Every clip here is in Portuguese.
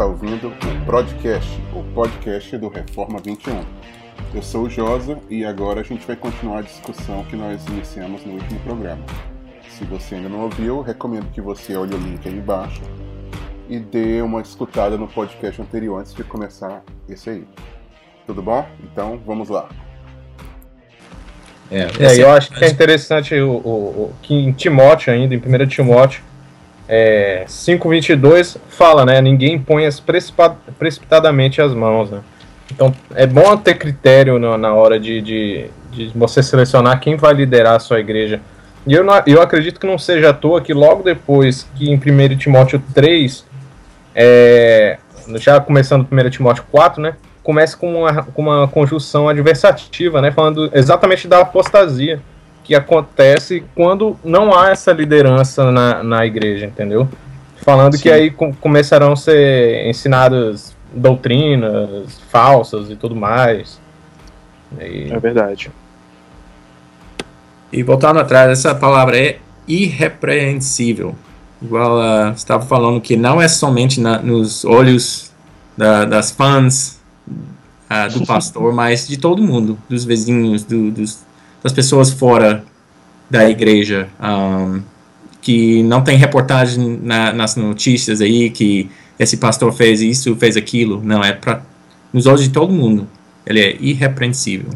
Está ouvindo o Podcast, o podcast do Reforma 21. Eu sou o Josa e agora a gente vai continuar a discussão que nós iniciamos no último programa. Se você ainda não ouviu, recomendo que você olhe o link aí embaixo e dê uma escutada no podcast anterior antes de começar esse aí. Tudo bom? Então vamos lá. É, é eu acho que é interessante o, o, o, que em Timóteo ainda, em 1 Timóteo, é, 5.22 fala, né? Ninguém põe as precipitadamente as mãos, né? Então é bom ter critério na, na hora de, de, de, você selecionar quem vai liderar a sua igreja. E eu, não, eu acredito que não seja à toa que logo depois que em 1 Timóteo 3, é, já começando 1 Timóteo 4, né? Começa com uma, com uma conjunção adversativa, né? Falando exatamente da apostasia que acontece quando não há essa liderança na, na igreja, entendeu? Falando Sim. que aí com, começarão a ser ensinadas doutrinas falsas e tudo mais. E... É verdade. E voltando atrás, essa palavra é irrepreensível. Igual uh, estava falando que não é somente na, nos olhos da, das fãs uh, do pastor, mas de todo mundo, dos vizinhos, do, dos, das pessoas fora da igreja, um, que não tem reportagem na, nas notícias aí que esse pastor fez isso, fez aquilo. Não, é para nos olhos de todo mundo. Ele é irrepreensível.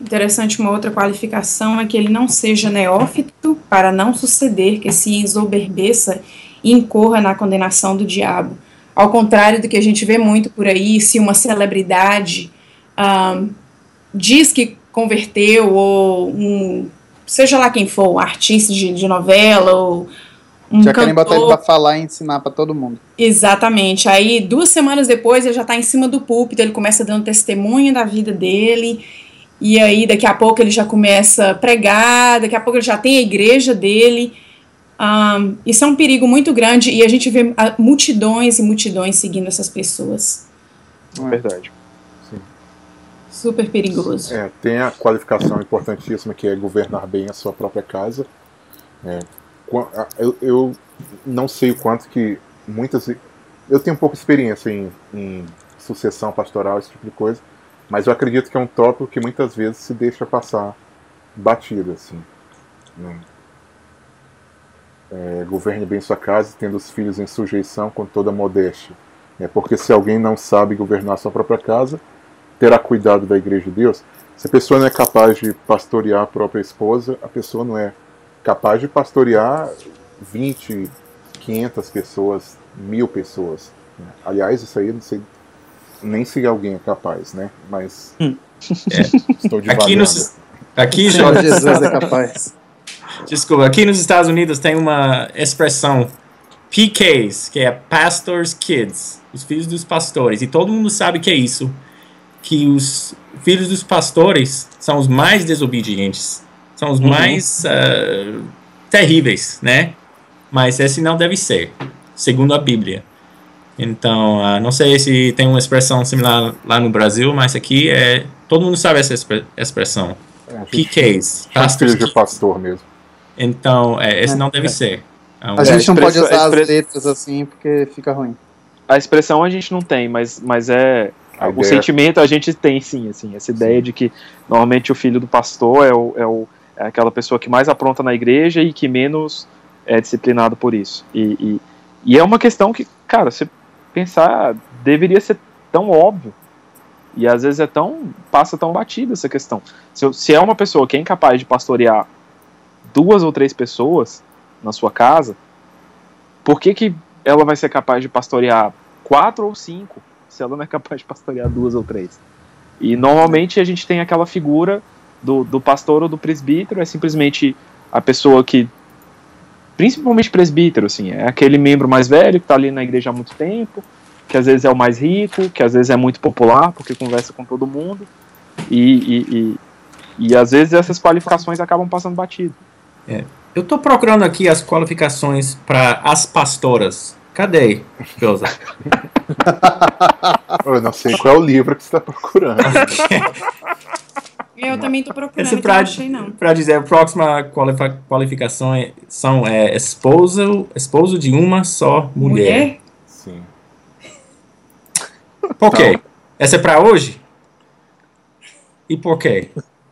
Interessante, uma outra qualificação é que ele não seja neófito para não suceder que se ensoberbeça e incorra na condenação do diabo. Ao contrário do que a gente vê muito por aí, se uma celebridade um, diz que converteu, ou um, seja lá quem for, um artista de, de novela, ou um já querem botar ele pra falar e ensinar para todo mundo. Exatamente. Aí, duas semanas depois, ele já tá em cima do púlpito, ele começa dando testemunho da vida dele, e aí daqui a pouco ele já começa a pregar, daqui a pouco ele já tem a igreja dele. Um, isso é um perigo muito grande e a gente vê multidões e multidões seguindo essas pessoas. É verdade super perigoso. É, tem a qualificação importantíssima que é governar bem a sua própria casa. É, eu, eu, não sei o quanto que muitas. Eu tenho um pouco experiência em, em, sucessão pastoral, esse tipo de coisa, mas eu acredito que é um tópico que muitas vezes se deixa passar batido. Assim, né? é, governe bem sua casa, tendo os filhos em sujeição com toda modéstia. É, porque se alguém não sabe governar sua própria casa, terá cuidado da igreja de Deus. Se a pessoa não é capaz de pastorear a própria esposa, a pessoa não é capaz de pastorear 20, 500 pessoas, mil pessoas. Né? Aliás, isso aí eu não sei nem se alguém é capaz, né? Mas hum. é. estou de Aqui, nos, aqui Jesus é capaz. Desculpa, aqui nos Estados Unidos tem uma expressão PKs, que é Pastors Kids, os filhos dos pastores, e todo mundo sabe que é isso que os filhos dos pastores são os mais desobedientes, são os uhum. mais uh, terríveis, né? Mas esse não deve ser, segundo a Bíblia. Então, uh, não sei se tem uma expressão similar lá no Brasil, mas aqui é todo mundo sabe essa expressão. É, PKs, pastores de pastor mesmo. Então, é, esse é, não deve é. ser. É um... A gente não pode usar as letras assim porque fica ruim. A expressão a gente não tem, mas, mas é a o ideia... sentimento a gente tem sim, assim, essa ideia sim. de que normalmente o filho do pastor é, o, é, o, é aquela pessoa que mais apronta na igreja e que menos é disciplinado por isso. E, e, e é uma questão que, cara, você pensar, deveria ser tão óbvio. E às vezes é tão. passa tão batida essa questão. Se, se é uma pessoa que é incapaz de pastorear duas ou três pessoas na sua casa, por que, que ela vai ser capaz de pastorear quatro ou cinco? Se ela não é capaz de pastorear duas ou três. E normalmente a gente tem aquela figura do, do pastor ou do presbítero, é simplesmente a pessoa que, principalmente presbítero, assim, é aquele membro mais velho que está ali na igreja há muito tempo, que às vezes é o mais rico, que às vezes é muito popular, porque conversa com todo mundo, e, e, e, e às vezes essas qualificações acabam passando batido. É. Eu estou procurando aqui as qualificações para as pastoras. Cadê? Eu não sei qual é o livro que você está procurando. Eu também estou procurando, Esse pra, não achei não. Para dizer, a próxima qualificação é, são é, esposo, esposo de uma só mulher. mulher? Sim. Por quê? Então, Essa é para hoje? E por quê?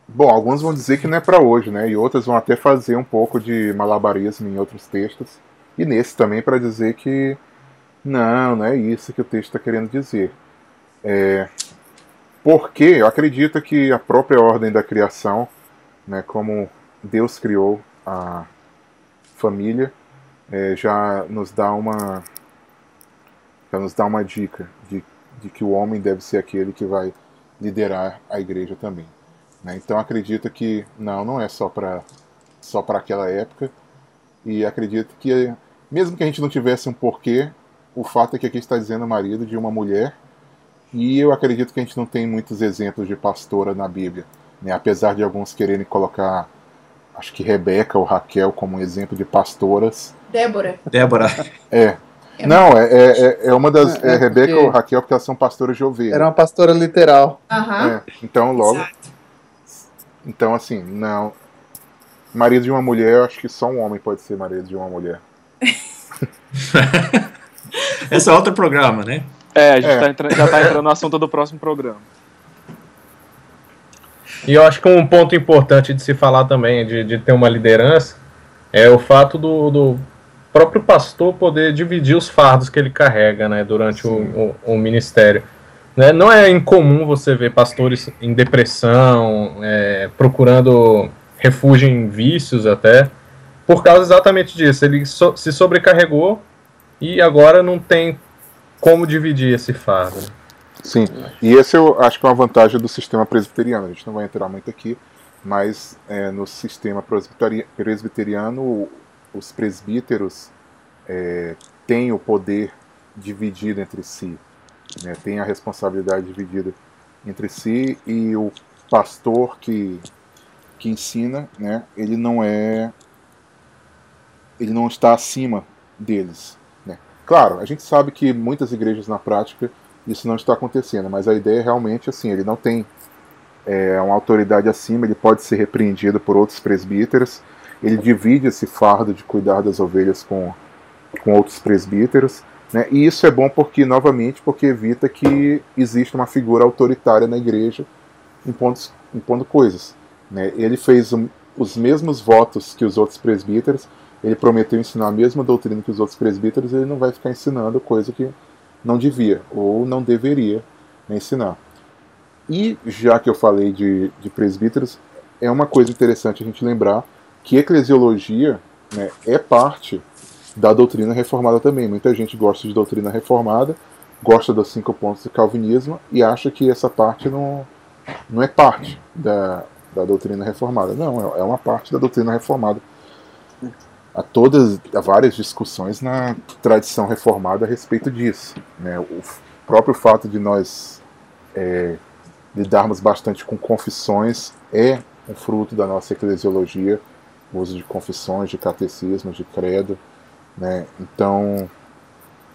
Bom, alguns vão dizer que não é para hoje, né? E outros vão até fazer um pouco de malabarismo em outros textos. E nesse também para dizer que não, não é isso que o texto está querendo dizer. É, porque eu acredito que a própria ordem da criação, né, como Deus criou a família, é, já nos dá uma já nos dá uma dica de, de que o homem deve ser aquele que vai liderar a igreja também. Né? Então acredito que não, não é só para só para aquela época e acredito que mesmo que a gente não tivesse um porquê, o fato é que aqui está dizendo marido de uma mulher e eu acredito que a gente não tem muitos exemplos de pastora na Bíblia, né? apesar de alguns quererem colocar acho que Rebeca ou Raquel como um exemplo de pastoras. Débora. Débora. É, é não, é, é, é uma das. É, é Rebeca ou Raquel, porque elas são pastoras de ovelha. Era uma pastora literal. Uhum. É, então, logo. Exato. Então, assim, não. Marido de uma mulher, eu acho que só um homem pode ser marido de uma mulher. Esse é outro programa, né? É, a gente é. Tá já está entrando no assunto do próximo programa. E eu acho que um ponto importante de se falar também, de, de ter uma liderança, é o fato do, do próprio pastor poder dividir os fardos que ele carrega né, durante o, o, o, ministério. Né, não é incomum você ver pastores em depressão, é, procurando refúgio em vícios até, por causa exatamente disso. Ele so, se sobrecarregou e agora não tem como dividir esse fardo. Sim, e esse eu acho que é uma vantagem do sistema presbiteriano. A gente não vai entrar muito aqui, mas é, no sistema presbiteriano os presbíteros é, têm o poder dividido entre si, né, têm a responsabilidade dividida entre si e o pastor que, que ensina, né, ele não é ele não está acima deles. Né. Claro, a gente sabe que muitas igrejas na prática isso não está acontecendo, mas a ideia é realmente assim, ele não tem é, uma autoridade acima, ele pode ser repreendido por outros presbíteros, ele divide esse fardo de cuidar das ovelhas com, com outros presbíteros. Né? E isso é bom porque, novamente, porque evita que exista uma figura autoritária na igreja impondo, impondo coisas. Né? Ele fez um, os mesmos votos que os outros presbíteros, ele prometeu ensinar a mesma doutrina que os outros presbíteros, ele não vai ficar ensinando coisa que não devia ou não deveria ensinar. E já que eu falei de, de presbíteros, é uma coisa interessante a gente lembrar que eclesiologia né, é parte da doutrina reformada também. Muita gente gosta de doutrina reformada, gosta dos cinco pontos do calvinismo e acha que essa parte não, não é parte da, da doutrina reformada. Não, é uma parte da doutrina reformada. Há todas, há várias discussões na tradição reformada a respeito disso. Né? O próprio fato de nós é, lidarmos bastante com confissões é um fruto da nossa eclesiologia uso de confissões, de catecismos, de credo. Né? Então,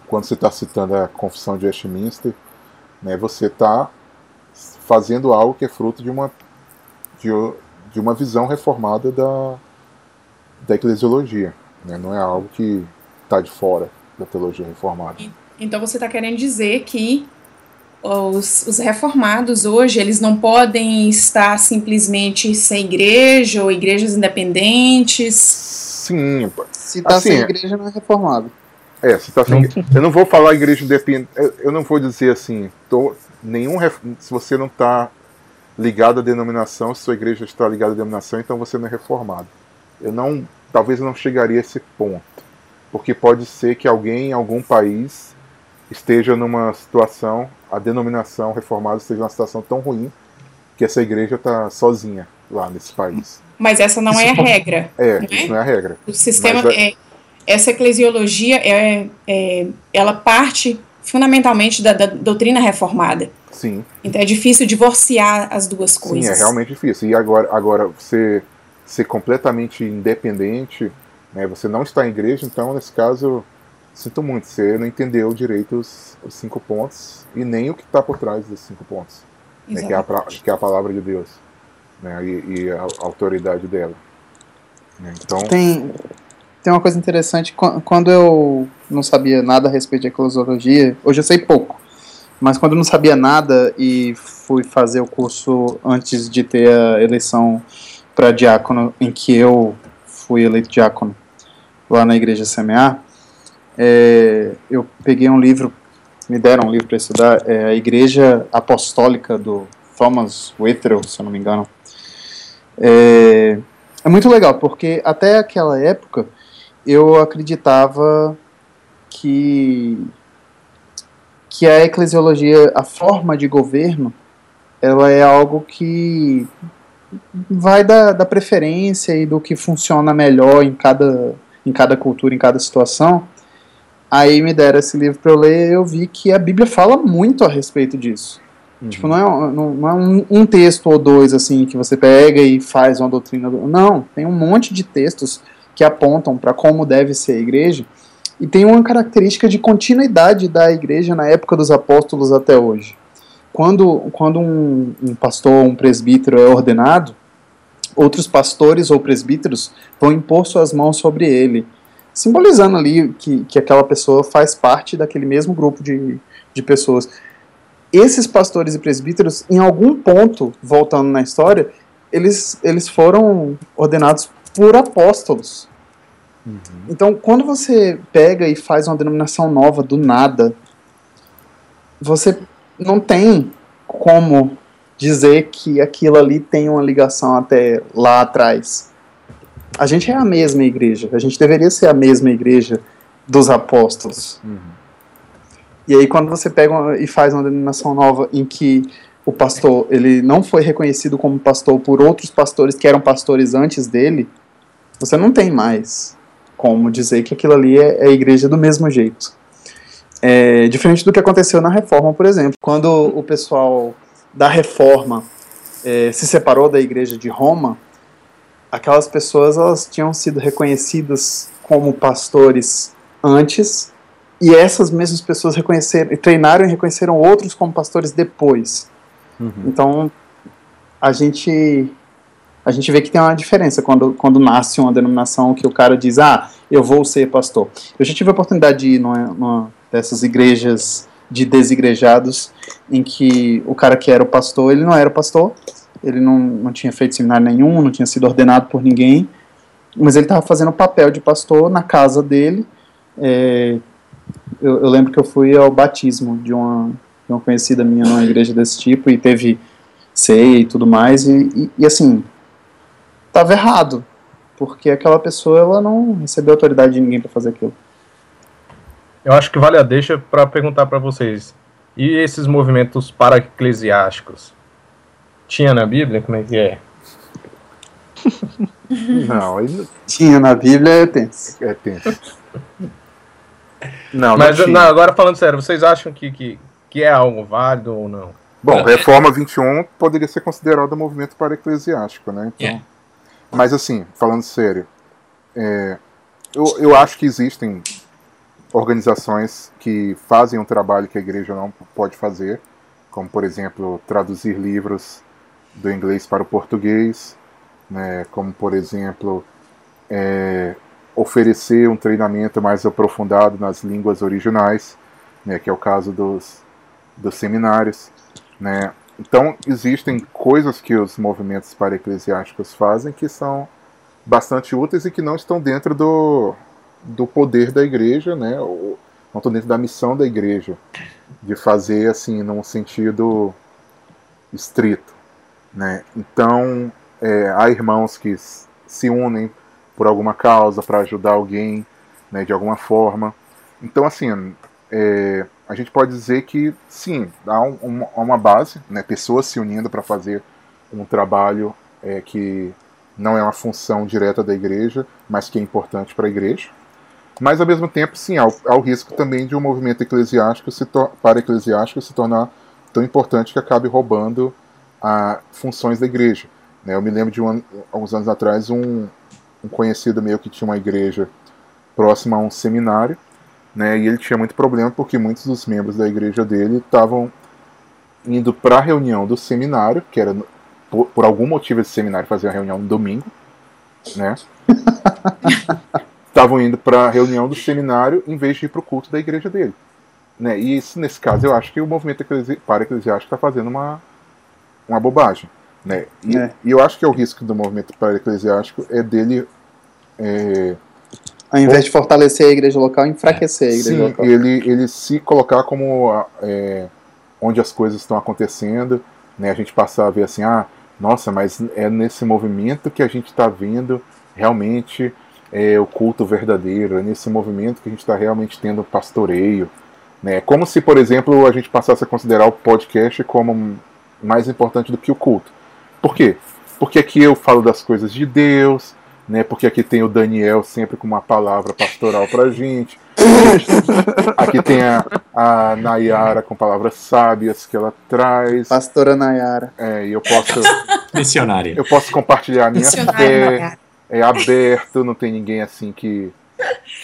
quando você está citando a confissão de Westminster, né, você está fazendo algo que é fruto de uma, de, de uma visão reformada da, da eclesiologia. Né? Não é algo que está de fora da teologia reformada. Então você está querendo dizer que os, os, reformados hoje, eles não podem estar simplesmente sem igreja ou igrejas independentes? Sim. Se está assim, sem igreja, não é reformado. É, se tá sem, eu não vou falar igreja independente, eu não vou dizer assim, tô, nenhum, se você não está ligado à denominação, se sua igreja está ligada à denominação, então você não é reformado. Eu não, talvez eu não chegaria a esse ponto, porque pode ser que alguém em algum país esteja numa situação, a denominação reformada esteja numa situação tão ruim que essa igreja está sozinha lá nesse país. Mas essa não isso é a regra. É, né? isso não é a regra. O sistema, é... É, essa eclesiologia, é, é, ela parte fundamentalmente da, da, doutrina reformada. Sim. Então é difícil divorciar as duas coisas. Sim, é realmente difícil. E agora, agora você ser completamente independente, né, você não está em igreja, então nesse caso Sinto muito, você não entendeu direito os, os cinco pontos e nem o que está por trás dos cinco pontos, né, que, é a, que, é a, palavra de Deus né, e, e a, a, autoridade dela. Né, então... Tem, tem uma coisa interessante, quando eu não sabia nada a respeito de eclesiologia, hoje eu sei pouco, Mas quando eu não sabia nada e fui fazer o curso antes de ter a eleição para diácono, em que eu fui eleito diácono lá na igreja CMA, é, eu peguei um livro, me deram um livro para estudar, é a Igreja Apostólica do Thomas Witherell, se eu não me engano. É, é muito legal, porque até aquela época eu acreditava que, que a eclesiologia, a forma de governo, ela é algo que vai da, da preferência e do que funciona melhor em cada, em cada cultura, em cada situação. Aí me deram esse livro para eu ler e eu vi que a Bíblia fala muito a respeito disso. Uhum. Tipo, não é, não, não é um, um, texto ou dois, assim, que você pega e faz uma doutrina. Não, tem um monte de textos que apontam para como deve ser a igreja. E tem uma característica de continuidade da igreja na época dos apóstolos até hoje. Quando, quando um, um pastor, um presbítero é ordenado, outros pastores ou presbíteros vão impor suas mãos sobre ele, simbolizando ali que, que aquela pessoa faz parte daquele mesmo grupo de, de pessoas esses pastores e presbíteros, em algum ponto, voltando na história, eles, eles foram ordenados por apóstolos. Uhum. Então, quando você pega e faz uma denominação nova do nada, você não tem como dizer que aquilo ali tem uma ligação até lá atrás. A gente é a mesma igreja, a gente deveria ser a mesma igreja dos apóstolos. Uhum. E aí quando você pega uma, e faz uma denominação nova em que o pastor ele não foi reconhecido como pastor por outros pastores que eram pastores antes dele, você não tem mais como dizer que aquilo ali é, é a igreja do mesmo jeito. É, diferente do que aconteceu na reforma, por exemplo. Quando o pessoal da reforma é, se separou da igreja de Roma, aquelas pessoas elas tinham sido reconhecidas como pastores antes e essas mesmas pessoas reconheceram, treinaram e reconheceram outros como pastores depois. Uhum. Então, a gente a gente vê que tem uma diferença quando, quando nasce uma denominação que o cara diz, ah, eu vou ser pastor. Eu já tive a oportunidade de ir numa, numa dessas igrejas de desigrejados, em que o cara que era o pastor, ele não era pastor, ele não, não tinha feito seminário nenhum, não tinha sido ordenado por ninguém, mas ele estava fazendo o papel de pastor na casa dele, é, eu, eu, lembro que eu fui ao batismo de uma, de uma conhecida minha numa igreja desse tipo e teve ceia e tudo mais e, e, e assim estava errado porque aquela pessoa ela não recebeu autoridade de ninguém para fazer aquilo. Eu acho que vale a deixa para perguntar para vocês. E esses movimentos para-eclesiásticos? Tinha na Bíblia? Como é que é? Não, tinha na Bíblia é tenso. É tenso. Não, Mas não, agora falando sério, vocês acham que, que, que é algo válido ou não? Bom, Reforma 21 poderia ser considerado um movimento para eclesiástico, né? Então, yeah. Mas assim, falando sério, é, eu, eu acho que existem organizações que fazem um trabalho que a igreja não pode fazer, como por exemplo traduzir livros do inglês para o português, né, como por exemplo é, oferecer um treinamento mais aprofundado nas línguas originais, né, que é o caso dos, dos seminários. Né. Então, existem coisas que os movimentos para-eclesiásticos fazem que são bastante úteis e que não estão dentro do, do poder da igreja, né, ou não estão dentro da missão da igreja, de fazer assim, num sentido estrito. Né. Então, é, há irmãos que se unem por alguma causa, para ajudar alguém, né, de alguma forma. Então, assim, é, a gente pode dizer que sim, há um, uma base, né, pessoas se unindo para fazer um trabalho é, que não é uma função direta da igreja, mas que é importante para a igreja. Mas, ao mesmo tempo, sim, há o, há o risco também de um movimento eclesiástico se para eclesiástico se tornar tão importante que acabe roubando a, funções da igreja. Né? Eu me lembro de um, alguns anos atrás um, um conhecido meu que tinha uma igreja próxima a um seminário, né? E ele tinha muito problema porque muitos dos membros da igreja dele estavam indo para a reunião do seminário, que era por, por, algum motivo esse seminário fazia a reunião no domingo, né? Estavam indo para a reunião do seminário em vez de ir para o culto da igreja dele. Né? E isso, nesse caso, eu acho que o movimento para eclesiástico está fazendo uma, uma bobagem. Né? E, é. e, eu acho que é o risco do movimento para eclesiástico é dele. É, Ao invés de fortalecer a igreja local, enfraquecer a igreja sim, local. Ele, ele se colocar como é, onde as coisas estão acontecendo, né? a gente passar a ver assim, ah, nossa, mas é nesse movimento que a gente está vendo realmente é, o culto verdadeiro, é nesse movimento que a gente está realmente tendo pastoreio. Né? Como se, por exemplo, a gente passasse a considerar o podcast como mais importante do que o culto. Por quê? Porque aqui eu falo das coisas de Deus, né? Porque aqui tem o Daniel sempre com uma palavra pastoral pra gente. Aqui tem a, a Nayara com palavras sábias que ela traz. Pastora Nayara. É, e eu posso. Missionária. Eu posso compartilhar a minha fé. É aberto, não tem ninguém assim que.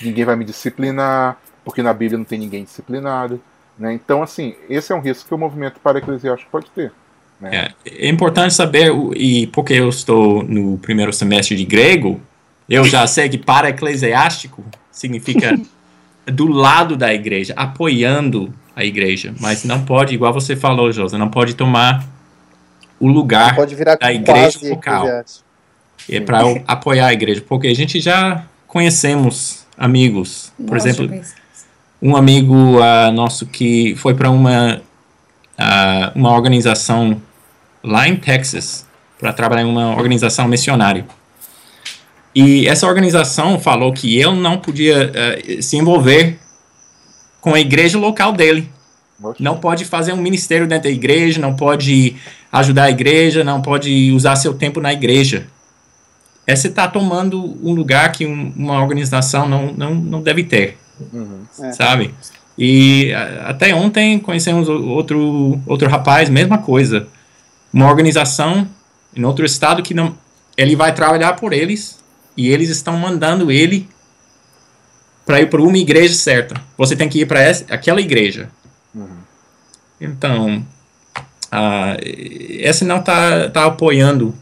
Ninguém vai me disciplinar, porque na Bíblia não tem ninguém disciplinado. Né? Então, assim, esse é um risco que o movimento para eclesiástico pode ter. Né? É, é importante saber, e porque eu estou no primeiro semestre de grego, eu já sei que para eclesiástico significa do lado da igreja, apoiando a igreja, mas não pode, igual você falou, Josa, não pode tomar o lugar da igreja local. É para apoiar a igreja, porque a gente já conhecemos amigos, por Nossa, exemplo, um amigo uh, nosso que foi para uma uh, uma organização lá em Texas para trabalhar em uma organização missionária. E essa organização falou que ele não podia uh, se envolver com a igreja local dele. Não pode fazer um ministério dentro da igreja, não pode ajudar a igreja, não pode usar seu tempo na igreja. Essa está tomando um lugar que um, uma organização não, não, não deve ter. Uhum. É. Sabe? E até ontem conhecemos outro, outro rapaz, mesma coisa. Uma organização em outro estado que não. Ele vai trabalhar por eles, e eles estão mandando ele para ir para uma igreja certa. Você tem que ir para aquela igreja. Uhum. Então, uh, esse não está tá apoiando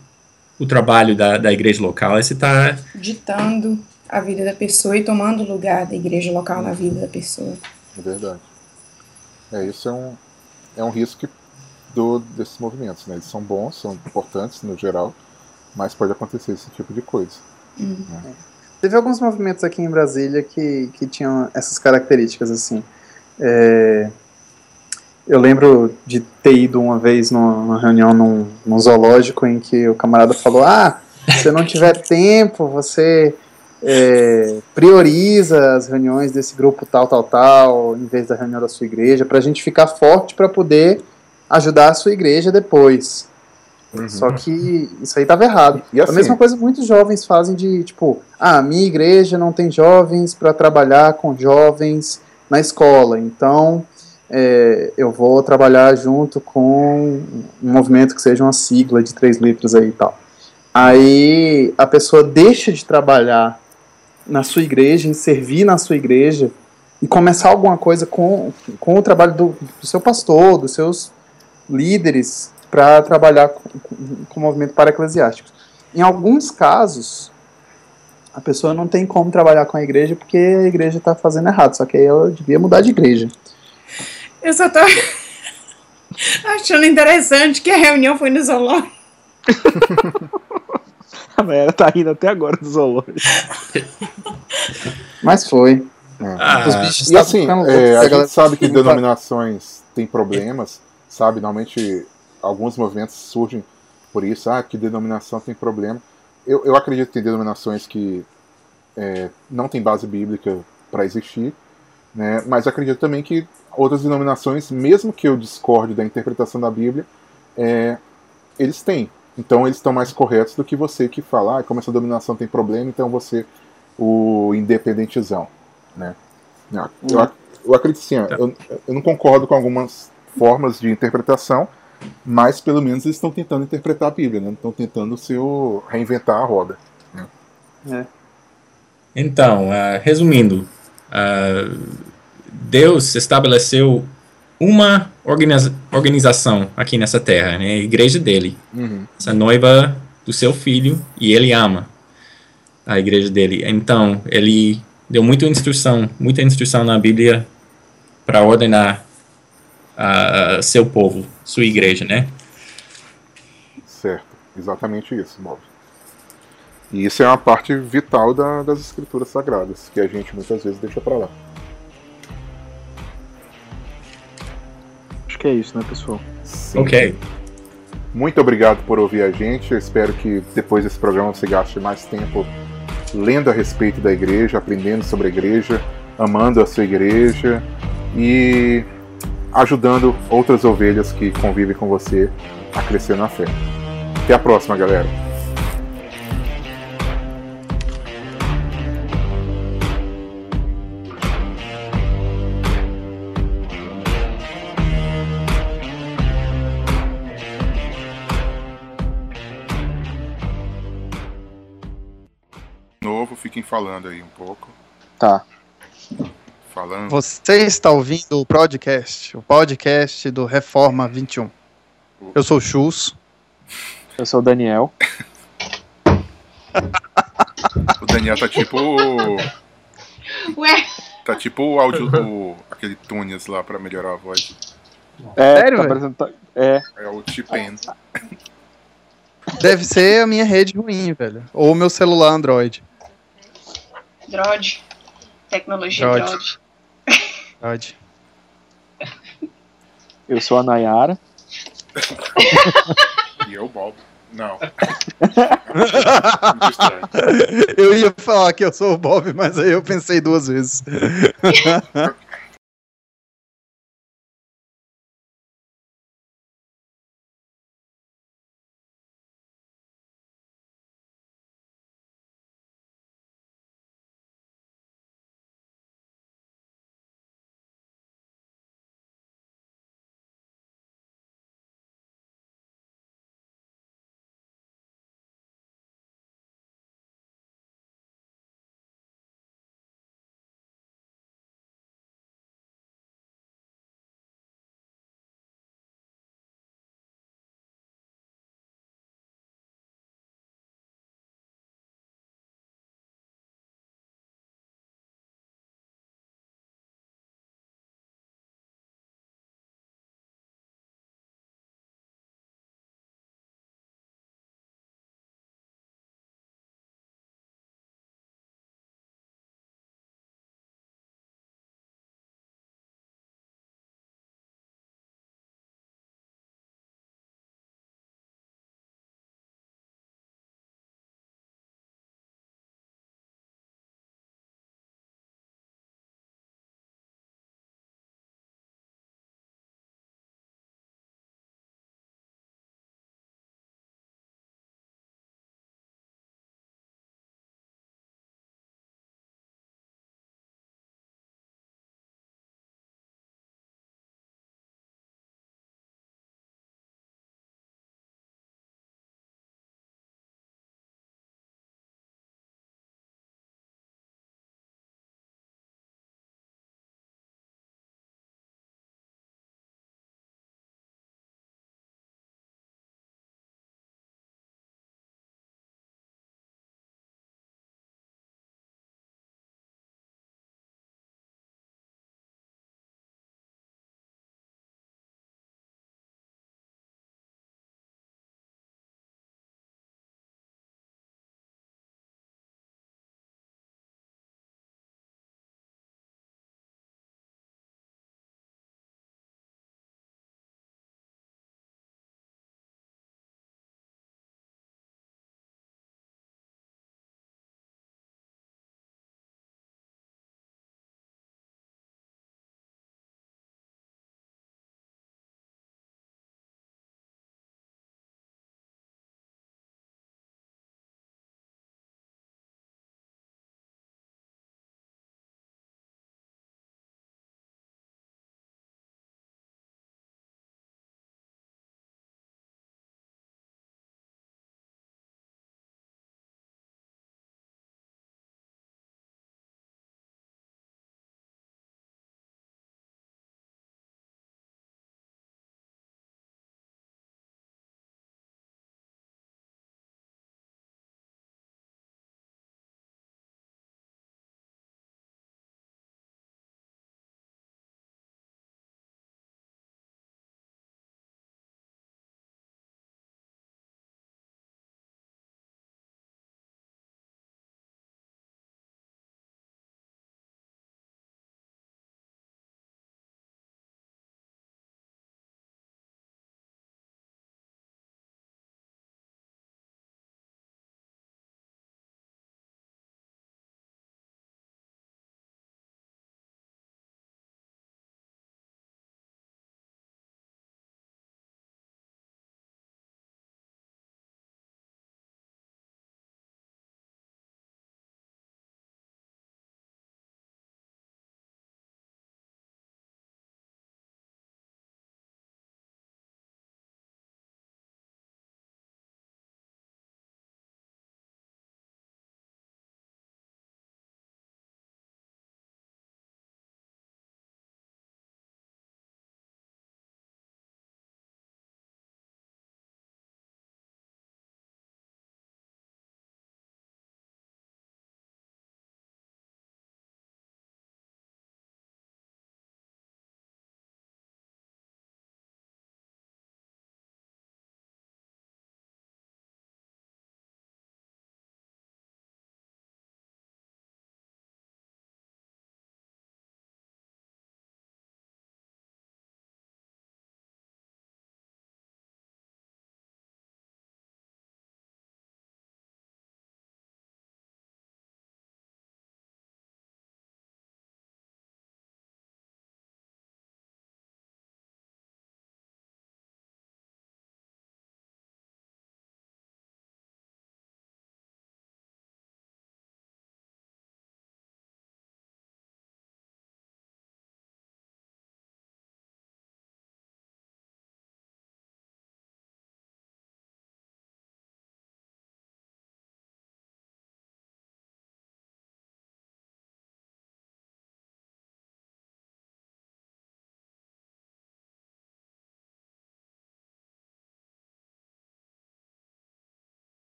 o trabalho da, da igreja local, esse está ditando a vida da pessoa e tomando o lugar da igreja local na vida da pessoa. É verdade. É, isso é um, é um risco do, desses movimentos. Né? Eles são bons, são importantes no geral, mas pode acontecer esse tipo de coisa. Uhum. Teve alguns movimentos aqui em Brasília que, que tinham essas características, assim. É, eu lembro de ter ido uma vez numa, reunião num, num, zoológico em que o camarada falou: Ah, se não tiver tempo, você é, prioriza as reuniões desse grupo tal, tal, tal, em vez da reunião da sua igreja, para a gente ficar forte para poder ajudar a sua igreja depois. Uhum. Só que isso aí estava errado. Assim, a mesma coisa muitos jovens fazem de tipo, ah, minha igreja não tem jovens para trabalhar com jovens na escola, então é, eu vou trabalhar junto com um movimento que seja uma sigla de três letras aí e tal. Aí a pessoa deixa de trabalhar na sua igreja, em servir na sua igreja e começar alguma coisa com, com o trabalho do, do seu pastor, dos seus líderes para trabalhar com, com, o movimento para-eclesiástico. Em alguns casos, a pessoa não tem como trabalhar com a igreja porque a igreja está fazendo errado, só que aí ela devia mudar de igreja. Eu só tô achando interessante que a reunião foi no zoológico. a Mayara tá rindo até agora do zoológico. Mas foi. Ah, Os bichos e assim, é, a gente sabe que denominações têm problemas, sabe? Normalmente alguns movimentos surgem por isso, ah, que denominação tem problema. Eu, eu acredito que tem denominações que é, não tem base bíblica para existir, né? mas acredito também que outras denominações, mesmo que eu discorde da interpretação da Bíblia, é, eles têm. Então eles estão mais corretos do que você que fala, ah, como essa denominação tem problema, então você o independentizão. Né? Eu, eu, eu acredito sim, eu, eu não concordo com algumas formas de interpretação, mas pelo menos eles estão tentando interpretar a Bíblia, né? estão tentando seu, reinventar a roda. Né? É. Então, uh, resumindo, uh, Deus estabeleceu uma organiza organização aqui nessa terra, né? a igreja dele, uhum. essa noiva do seu filho, e ele ama a igreja dele. Então, ele deu muita instrução, muita instrução na Bíblia para ordenar uh, seu povo, sua igreja, né? Certo, exatamente isso, Bob. E isso é uma parte vital da, das escrituras sagradas, que a gente muitas vezes deixa para lá. Que é isso, né, pessoal? Sim. Ok. Muito obrigado por ouvir a gente. Eu espero que depois desse programa você gaste mais tempo lendo a respeito da igreja, aprendendo sobre a igreja, amando a sua igreja e ajudando outras ovelhas que convivem com você a crescer na fé. Até a próxima, galera. Falando aí um pouco. Tá. Falando. Você está ouvindo o podcast, o podcast do Reforma 21. Eu sou o Chus. Eu sou o Daniel. o Daniel tá tipo. Ué? Tá tipo o áudio do. aquele Tunes lá pra melhorar a voz. É, Sério, tá apresentando. É. É o T-Pen. Deve ser a minha rede ruim, velho. Ou o meu celular Android. Droid. Tecnologia Droid. Droid. Eu sou a Nayara. e eu, Bob. Não. eu ia falar que eu sou o Bob, mas aí eu pensei duas vezes.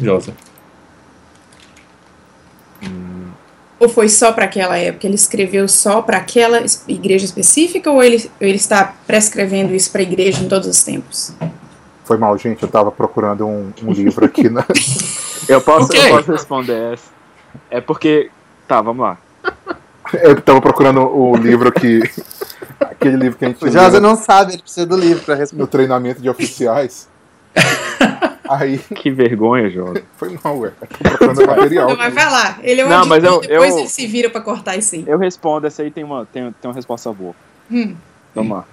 Joseph? Ou foi só para aquela época? Ele escreveu só para aquela igreja específica ou ele, ele está prescrevendo isso para a igreja em todos os tempos? Foi mal, gente. Eu estava procurando um, um livro aqui. Na... eu, posso, okay. eu posso responder essa. É porque. Tá, vamos lá. Eu estava procurando o livro que. Aquele livro que a gente. O Josa não sabe, ele precisa do livro para responder. No treinamento de oficiais. Aí... Que vergonha, João. Foi mal, ué. Tô procurando material. Não, mas vai lá. Ele é um não, mas eu, depois eu, ele se vira pra cortar isso aí. Eu respondo, essa aí tem uma, tem, tem uma resposta boa. Hum. Vamos lá.